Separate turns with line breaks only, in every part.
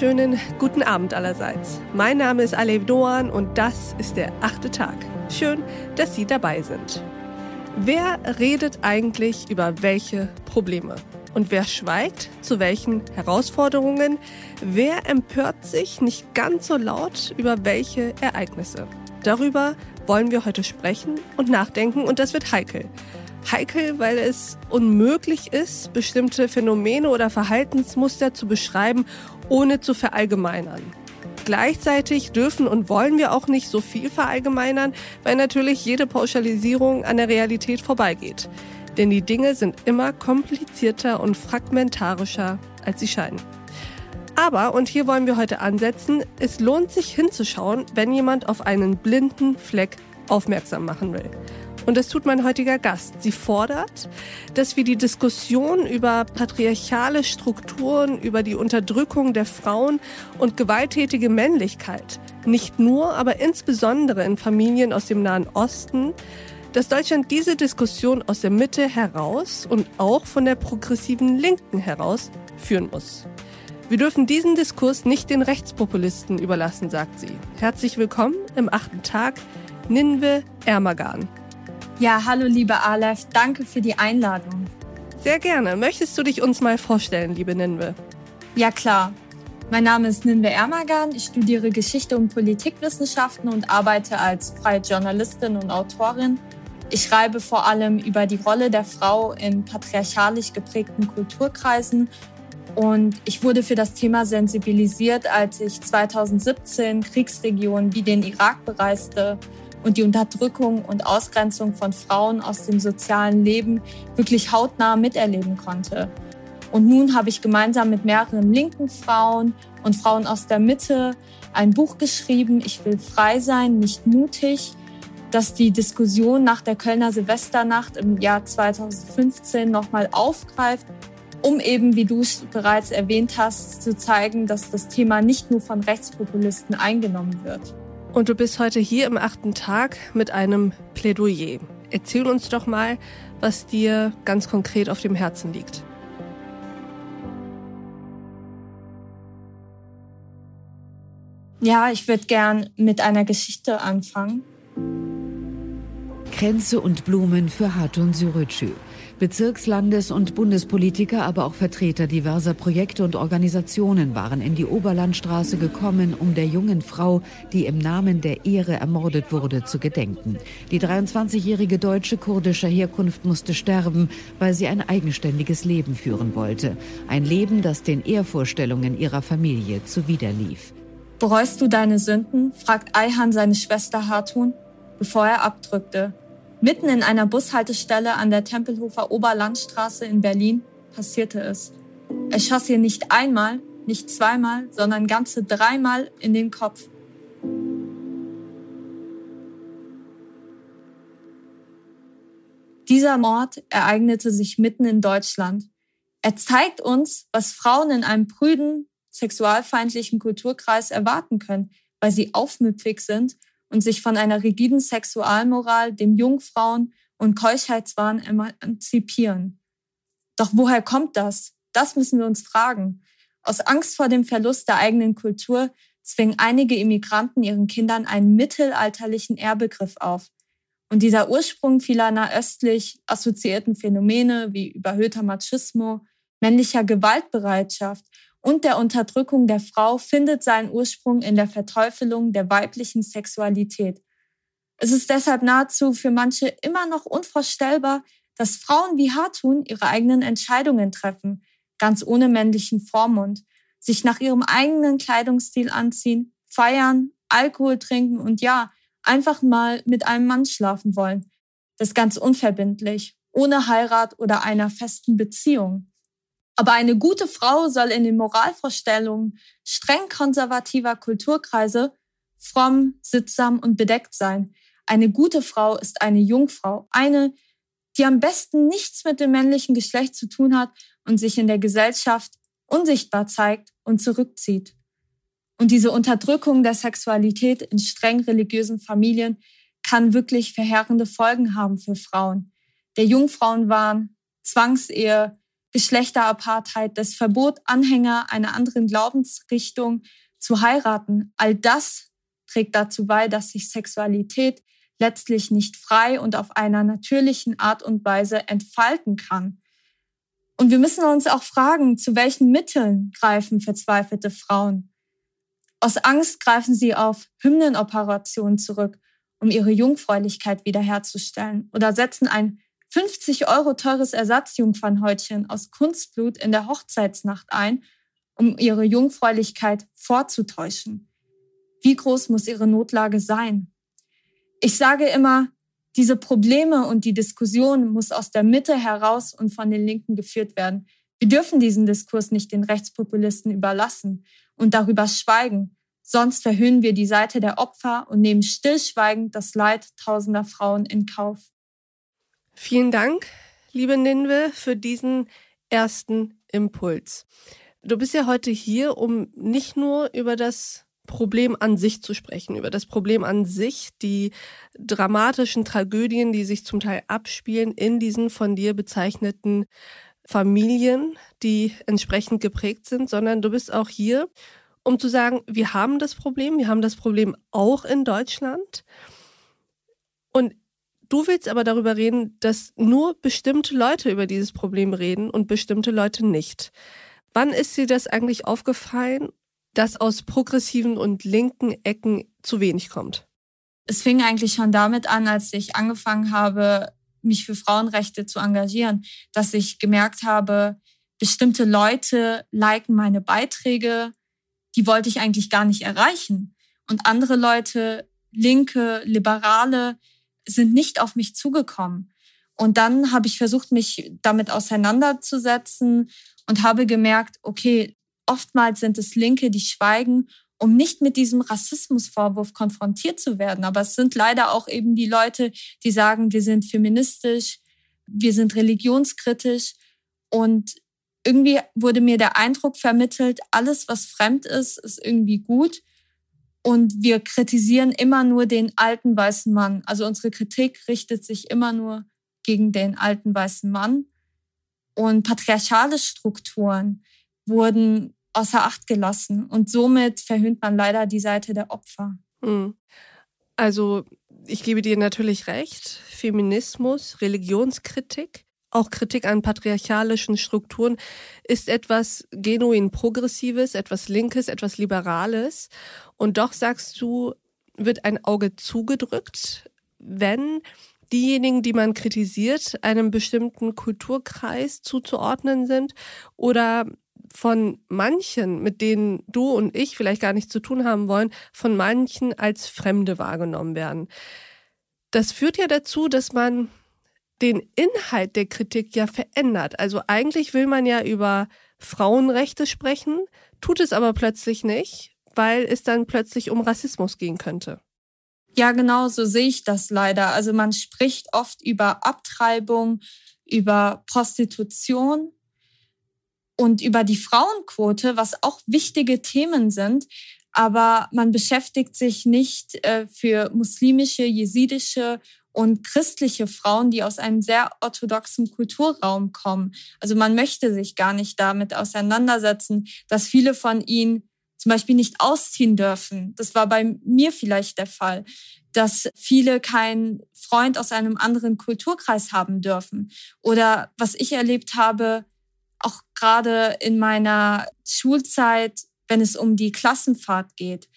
wunderschönen guten Abend allerseits. Mein Name ist Alev Doan und das ist der achte Tag. Schön, dass Sie dabei sind. Wer redet eigentlich über welche Probleme? Und wer schweigt zu welchen Herausforderungen? Wer empört sich nicht ganz so laut über welche Ereignisse? Darüber wollen wir heute sprechen und nachdenken und das wird heikel. Heikel, weil es unmöglich ist, bestimmte Phänomene oder Verhaltensmuster zu beschreiben, ohne zu verallgemeinern. Gleichzeitig dürfen und wollen wir auch nicht so viel verallgemeinern, weil natürlich jede Pauschalisierung an der Realität vorbeigeht. Denn die Dinge sind immer komplizierter und fragmentarischer, als sie scheinen. Aber, und hier wollen wir heute ansetzen, es lohnt sich hinzuschauen, wenn jemand auf einen blinden Fleck aufmerksam machen will. Und das tut mein heutiger Gast. Sie fordert, dass wir die Diskussion über patriarchale Strukturen, über die Unterdrückung der Frauen und gewalttätige Männlichkeit nicht nur, aber insbesondere in Familien aus dem Nahen Osten, dass Deutschland diese Diskussion aus der Mitte heraus und auch von der progressiven Linken heraus führen muss. Wir dürfen diesen Diskurs nicht den Rechtspopulisten überlassen, sagt sie. Herzlich willkommen im achten Tag, Ninve Ermagan.
Ja, hallo liebe Aleph, danke für die Einladung.
Sehr gerne. Möchtest du dich uns mal vorstellen, liebe Ninve?
Ja, klar. Mein Name ist Ninve Ermagan. Ich studiere Geschichte und Politikwissenschaften und arbeite als freie Journalistin und Autorin. Ich schreibe vor allem über die Rolle der Frau in patriarchalisch geprägten Kulturkreisen und ich wurde für das Thema sensibilisiert, als ich 2017 Kriegsregionen wie den Irak bereiste und die Unterdrückung und Ausgrenzung von Frauen aus dem sozialen Leben wirklich hautnah miterleben konnte. Und nun habe ich gemeinsam mit mehreren linken Frauen und Frauen aus der Mitte ein Buch geschrieben, Ich will frei sein, nicht mutig, das die Diskussion nach der Kölner Silvesternacht im Jahr 2015 nochmal aufgreift, um eben, wie du es bereits erwähnt hast, zu zeigen, dass das Thema nicht nur von Rechtspopulisten eingenommen wird.
Und du bist heute hier im achten Tag mit einem Plädoyer. Erzähl uns doch mal, was dir ganz konkret auf dem Herzen liegt.
Ja, ich würde gern mit einer Geschichte anfangen.
Kränze und Blumen für Hatun Sürücü. Bezirkslandes- und Bundespolitiker, aber auch Vertreter diverser Projekte und Organisationen waren in die Oberlandstraße gekommen, um der jungen Frau, die im Namen der Ehre ermordet wurde, zu gedenken. Die 23-jährige Deutsche kurdischer Herkunft musste sterben, weil sie ein eigenständiges Leben führen wollte. Ein Leben, das den Ehrvorstellungen ihrer Familie zuwiderlief.
Bereust du deine Sünden? fragt Ayhan seine Schwester Hartun, bevor er abdrückte. Mitten in einer Bushaltestelle an der Tempelhofer Oberlandstraße in Berlin passierte es. Er schoss ihr nicht einmal, nicht zweimal, sondern ganze dreimal in den Kopf. Dieser Mord ereignete sich mitten in Deutschland. Er zeigt uns, was Frauen in einem prüden, sexualfeindlichen Kulturkreis erwarten können, weil sie aufmüpfig sind und sich von einer rigiden Sexualmoral, dem Jungfrauen- und Keuschheitswahn emanzipieren. Doch woher kommt das? Das müssen wir uns fragen. Aus Angst vor dem Verlust der eigenen Kultur zwingen einige Immigranten ihren Kindern einen mittelalterlichen Ehrbegriff auf. Und dieser Ursprung vieler nahöstlich assoziierten Phänomene wie überhöhter Machismo, männlicher Gewaltbereitschaft und der Unterdrückung der Frau findet seinen Ursprung in der Verteufelung der weiblichen Sexualität. Es ist deshalb nahezu für manche immer noch unvorstellbar, dass Frauen wie Hartun ihre eigenen Entscheidungen treffen, ganz ohne männlichen Vormund, sich nach ihrem eigenen Kleidungsstil anziehen, feiern, Alkohol trinken und ja, einfach mal mit einem Mann schlafen wollen. Das ganz unverbindlich, ohne Heirat oder einer festen Beziehung. Aber eine gute Frau soll in den Moralvorstellungen streng konservativer Kulturkreise fromm, sittsam und bedeckt sein. Eine gute Frau ist eine Jungfrau, eine, die am besten nichts mit dem männlichen Geschlecht zu tun hat und sich in der Gesellschaft unsichtbar zeigt und zurückzieht. Und diese Unterdrückung der Sexualität in streng religiösen Familien kann wirklich verheerende Folgen haben für Frauen. Der Jungfrauenwahn, Zwangsehe, Geschlechterapartheit, das Verbot, Anhänger einer anderen Glaubensrichtung zu heiraten, all das trägt dazu bei, dass sich Sexualität letztlich nicht frei und auf einer natürlichen Art und Weise entfalten kann. Und wir müssen uns auch fragen, zu welchen Mitteln greifen verzweifelte Frauen? Aus Angst greifen sie auf Hymnenoperationen zurück, um ihre Jungfräulichkeit wiederherzustellen oder setzen ein 50 Euro teures Ersatzjungfernhäutchen aus Kunstblut in der Hochzeitsnacht ein, um ihre Jungfräulichkeit vorzutäuschen. Wie groß muss ihre Notlage sein? Ich sage immer, diese Probleme und die Diskussion muss aus der Mitte heraus und von den Linken geführt werden. Wir dürfen diesen Diskurs nicht den Rechtspopulisten überlassen und darüber schweigen. Sonst verhöhnen wir die Seite der Opfer und nehmen stillschweigend das Leid tausender Frauen in Kauf.
Vielen Dank, liebe Ninwe, für diesen ersten Impuls. Du bist ja heute hier, um nicht nur über das Problem an sich zu sprechen, über das Problem an sich, die dramatischen Tragödien, die sich zum Teil abspielen in diesen von dir bezeichneten Familien, die entsprechend geprägt sind, sondern du bist auch hier, um zu sagen, wir haben das Problem, wir haben das Problem auch in Deutschland. Und du willst aber darüber reden, dass nur bestimmte Leute über dieses Problem reden und bestimmte Leute nicht. Wann ist dir das eigentlich aufgefallen dass aus progressiven und linken Ecken zu wenig kommt?
Es fing eigentlich schon damit an, als ich angefangen habe, mich für Frauenrechte zu engagieren, dass ich gemerkt habe, bestimmte Leute liken meine Beiträge, die wollte ich eigentlich gar nicht erreichen. Und andere Leute, Linke, Liberale, sind nicht auf mich zugekommen. Und dann habe ich versucht, mich damit auseinanderzusetzen und habe gemerkt, okay, oftmals sind es Linke, die schweigen, um nicht mit diesem Rassismusvorwurf konfrontiert zu werden. Aber es sind leider auch eben die Leute, die sagen, wir sind feministisch, wir sind religionskritisch. Und irgendwie wurde mir der Eindruck vermittelt, alles, was fremd ist, ist irgendwie gut. Und wir kritisieren immer nur den alten weißen Mann. Also unsere Kritik richtet sich immer nur gegen den alten weißen Mann. Und patriarchale Strukturen wurden außer Acht gelassen. Und somit verhöhnt man leider die Seite der Opfer. Hm.
Also ich gebe dir natürlich recht. Feminismus, Religionskritik, auch Kritik an patriarchalischen Strukturen ist etwas genuin Progressives, etwas Linkes, etwas Liberales. Und doch sagst du, wird ein Auge zugedrückt, wenn diejenigen, die man kritisiert, einem bestimmten Kulturkreis zuzuordnen sind oder von manchen, mit denen du und ich vielleicht gar nichts zu tun haben wollen, von manchen als Fremde wahrgenommen werden. Das führt ja dazu, dass man den Inhalt der Kritik ja verändert. Also eigentlich will man ja über Frauenrechte sprechen, tut es aber plötzlich nicht, weil es dann plötzlich um Rassismus gehen könnte.
Ja, genau, so sehe ich das leider. Also man spricht oft über Abtreibung, über Prostitution, und über die Frauenquote, was auch wichtige Themen sind. Aber man beschäftigt sich nicht äh, für muslimische, jesidische und christliche Frauen, die aus einem sehr orthodoxen Kulturraum kommen. Also man möchte sich gar nicht damit auseinandersetzen, dass viele von ihnen zum Beispiel nicht ausziehen dürfen. Das war bei mir vielleicht der Fall, dass viele keinen Freund aus einem anderen Kulturkreis haben dürfen. Oder was ich erlebt habe, auch gerade in meiner Schulzeit, wenn es um die Klassenfahrt geht.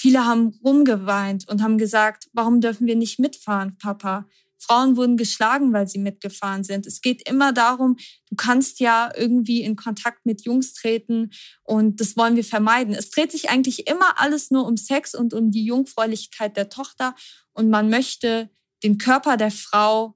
Viele haben rumgeweint und haben gesagt, warum dürfen wir nicht mitfahren, Papa? Frauen wurden geschlagen, weil sie mitgefahren sind. Es geht immer darum, du kannst ja irgendwie in Kontakt mit Jungs treten und das wollen wir vermeiden. Es dreht sich eigentlich immer alles nur um Sex und um die Jungfräulichkeit der Tochter und man möchte den Körper der Frau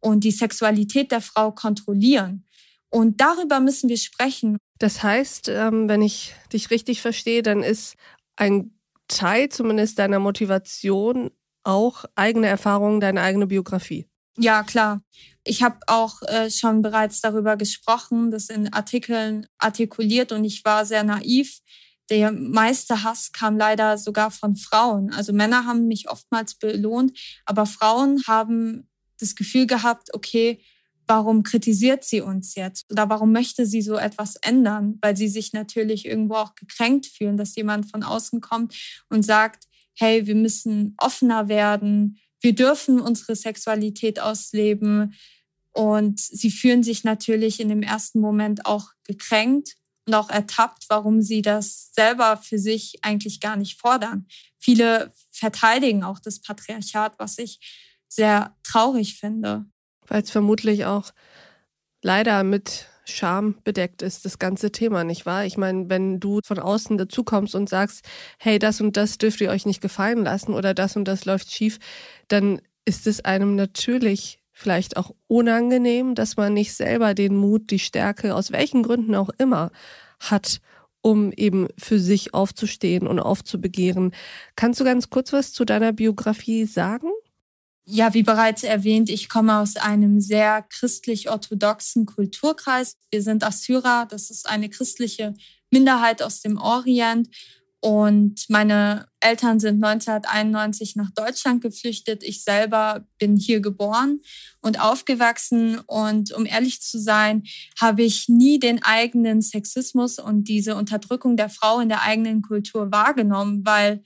und die Sexualität der Frau kontrollieren. Und darüber müssen wir sprechen.
Das heißt, ähm, wenn ich dich richtig verstehe, dann ist ein Teil zumindest deiner Motivation auch eigene Erfahrungen, deine eigene Biografie.
Ja, klar. Ich habe auch äh, schon bereits darüber gesprochen, das in Artikeln artikuliert und ich war sehr naiv. Der meiste Hass kam leider sogar von Frauen. Also Männer haben mich oftmals belohnt, aber Frauen haben das Gefühl gehabt, okay, warum kritisiert sie uns jetzt oder warum möchte sie so etwas ändern, weil sie sich natürlich irgendwo auch gekränkt fühlen, dass jemand von außen kommt und sagt, hey, wir müssen offener werden, wir dürfen unsere Sexualität ausleben. Und sie fühlen sich natürlich in dem ersten Moment auch gekränkt und auch ertappt, warum sie das selber für sich eigentlich gar nicht fordern. Viele verteidigen auch das Patriarchat, was ich sehr traurig finde.
Weil es vermutlich auch leider mit Scham bedeckt ist, das ganze Thema, nicht wahr? Ich meine, wenn du von außen dazukommst und sagst, hey, das und das dürft ihr euch nicht gefallen lassen oder das und das läuft schief, dann ist es einem natürlich vielleicht auch unangenehm, dass man nicht selber den Mut, die Stärke, aus welchen Gründen auch immer, hat, um eben für sich aufzustehen und aufzubegehren. Kannst du ganz kurz was zu deiner Biografie sagen?
Ja, wie bereits erwähnt, ich komme aus einem sehr christlich-orthodoxen Kulturkreis. Wir sind Assyrer, das ist eine christliche Minderheit aus dem Orient. Und meine Eltern sind 1991 nach Deutschland geflüchtet. Ich selber bin hier geboren und aufgewachsen. Und um ehrlich zu sein, habe ich nie den eigenen Sexismus und diese Unterdrückung der Frau in der eigenen Kultur wahrgenommen, weil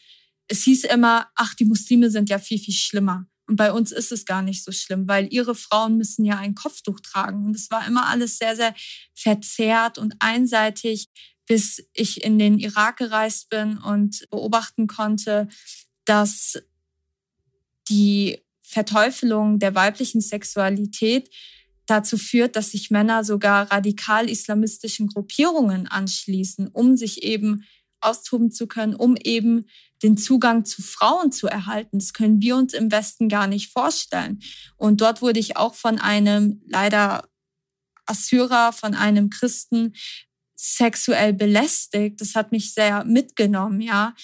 es hieß immer, ach, die Muslime sind ja viel, viel schlimmer. Und bei uns ist es gar nicht so schlimm, weil ihre Frauen müssen ja ein Kopftuch tragen. Und es war immer alles sehr, sehr verzerrt und einseitig, bis ich in den Irak gereist bin und beobachten konnte, dass die Verteufelung der weiblichen Sexualität dazu führt, dass sich Männer sogar radikal islamistischen Gruppierungen anschließen, um sich eben austoben zu können, um eben den Zugang zu Frauen zu erhalten. Das können wir uns im Westen gar nicht vorstellen. Und dort wurde ich auch von einem leider Assyrer, von einem Christen sexuell belästigt. Das hat mich sehr mitgenommen, ja.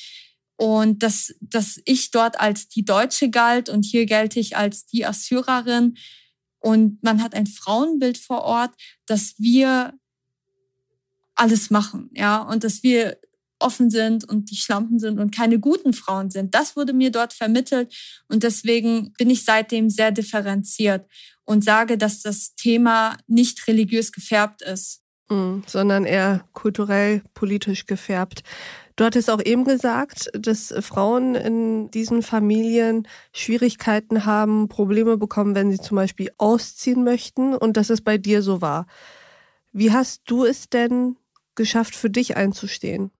Und dass, dass ich dort als die Deutsche galt und hier gelte ich als die Assyrerin. Und man hat ein Frauenbild vor Ort, dass wir alles machen, ja, und dass wir offen sind und die Schlampen sind und keine guten Frauen sind. Das wurde mir dort vermittelt und deswegen bin ich seitdem sehr differenziert und sage, dass das Thema nicht religiös gefärbt ist.
Mhm, sondern eher kulturell, politisch gefärbt. Du hattest auch eben gesagt, dass Frauen in diesen Familien Schwierigkeiten haben, Probleme bekommen, wenn sie zum Beispiel ausziehen möchten und dass es bei dir so war. Wie hast du es denn geschafft, für dich einzustehen?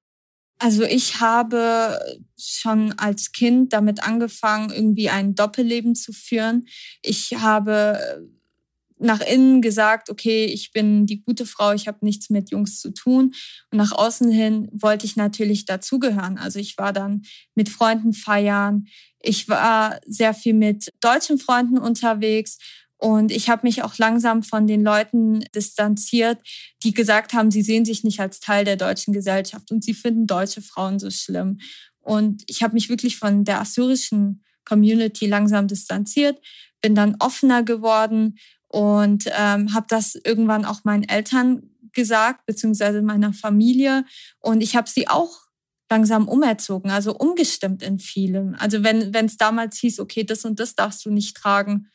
Also ich habe schon als Kind damit angefangen, irgendwie ein Doppelleben zu führen. Ich habe nach innen gesagt, okay, ich bin die gute Frau, ich habe nichts mit Jungs zu tun. Und nach außen hin wollte ich natürlich dazugehören. Also ich war dann mit Freunden feiern. Ich war sehr viel mit deutschen Freunden unterwegs und ich habe mich auch langsam von den Leuten distanziert, die gesagt haben, sie sehen sich nicht als Teil der deutschen Gesellschaft und sie finden deutsche Frauen so schlimm. Und ich habe mich wirklich von der assyrischen Community langsam distanziert, bin dann offener geworden und ähm, habe das irgendwann auch meinen Eltern gesagt, beziehungsweise meiner Familie. Und ich habe sie auch langsam umerzogen, also umgestimmt in vielem. Also wenn es damals hieß, okay, das und das darfst du nicht tragen,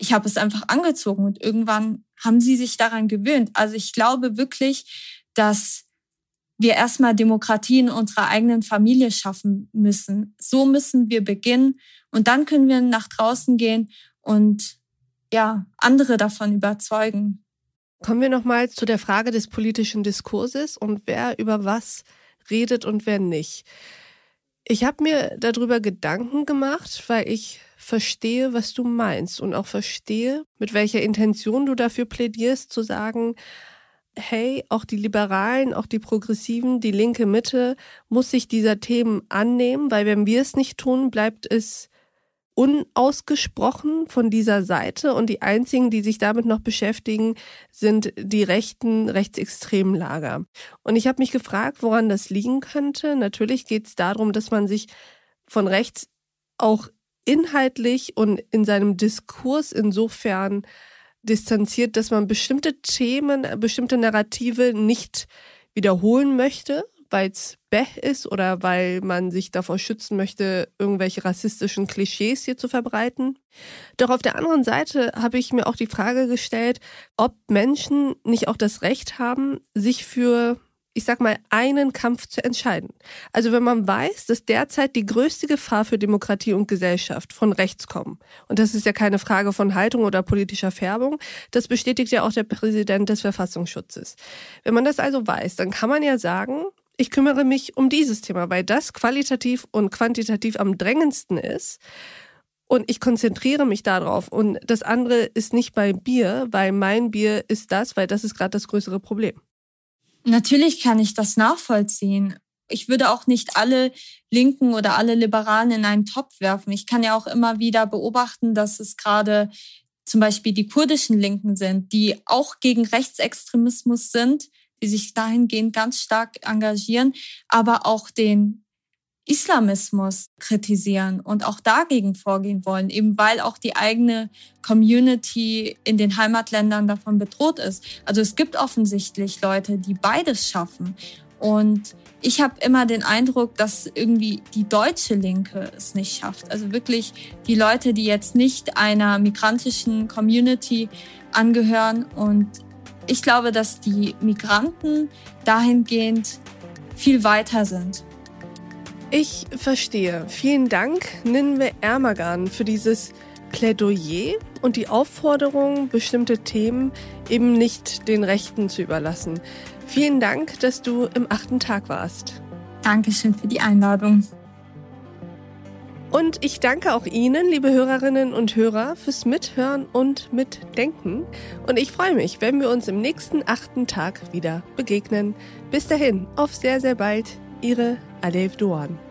ich habe es einfach angezogen und irgendwann haben sie sich daran gewöhnt. Also ich glaube wirklich, dass wir erstmal Demokratie in unserer eigenen Familie schaffen müssen. So müssen wir beginnen und dann können wir nach draußen gehen und ja, andere davon überzeugen.
Kommen wir nochmal zu der Frage des politischen Diskurses und wer über was redet und wer nicht. Ich habe mir darüber Gedanken gemacht, weil ich verstehe, was du meinst und auch verstehe, mit welcher Intention du dafür plädierst, zu sagen, hey, auch die Liberalen, auch die Progressiven, die linke Mitte muss sich dieser Themen annehmen, weil wenn wir es nicht tun, bleibt es unausgesprochen von dieser Seite und die einzigen, die sich damit noch beschäftigen, sind die rechten, rechtsextremen Lager. Und ich habe mich gefragt, woran das liegen könnte. Natürlich geht es darum, dass man sich von rechts auch inhaltlich und in seinem Diskurs insofern distanziert, dass man bestimmte Themen, bestimmte Narrative nicht wiederholen möchte, weil es Beh ist oder weil man sich davor schützen möchte, irgendwelche rassistischen Klischees hier zu verbreiten. Doch auf der anderen Seite habe ich mir auch die Frage gestellt, ob Menschen nicht auch das Recht haben, sich für ich sag mal, einen Kampf zu entscheiden. Also wenn man weiß, dass derzeit die größte Gefahr für Demokratie und Gesellschaft von rechts kommen, und das ist ja keine Frage von Haltung oder politischer Färbung, das bestätigt ja auch der Präsident des Verfassungsschutzes. Wenn man das also weiß, dann kann man ja sagen, ich kümmere mich um dieses Thema, weil das qualitativ und quantitativ am drängendsten ist. Und ich konzentriere mich darauf. Und das andere ist nicht bei Bier, weil mein Bier ist das, weil das ist gerade das größere Problem.
Natürlich kann ich das nachvollziehen. Ich würde auch nicht alle Linken oder alle Liberalen in einen Topf werfen. Ich kann ja auch immer wieder beobachten, dass es gerade zum Beispiel die kurdischen Linken sind, die auch gegen Rechtsextremismus sind, die sich dahingehend ganz stark engagieren, aber auch den Islamismus kritisieren und auch dagegen vorgehen wollen, eben weil auch die eigene Community in den Heimatländern davon bedroht ist. Also es gibt offensichtlich Leute, die beides schaffen. Und ich habe immer den Eindruck, dass irgendwie die deutsche Linke es nicht schafft. Also wirklich die Leute, die jetzt nicht einer migrantischen Community angehören. Und ich glaube, dass die Migranten dahingehend viel weiter sind.
Ich verstehe. Vielen Dank, Ninwe Ermagan, für dieses Plädoyer und die Aufforderung, bestimmte Themen eben nicht den Rechten zu überlassen. Vielen Dank, dass du im achten Tag warst.
Dankeschön für die Einladung.
Und ich danke auch Ihnen, liebe Hörerinnen und Hörer, fürs Mithören und Mitdenken. Und ich freue mich, wenn wir uns im nächsten achten Tag wieder begegnen. Bis dahin, auf sehr, sehr bald. Ihre Alev Doan.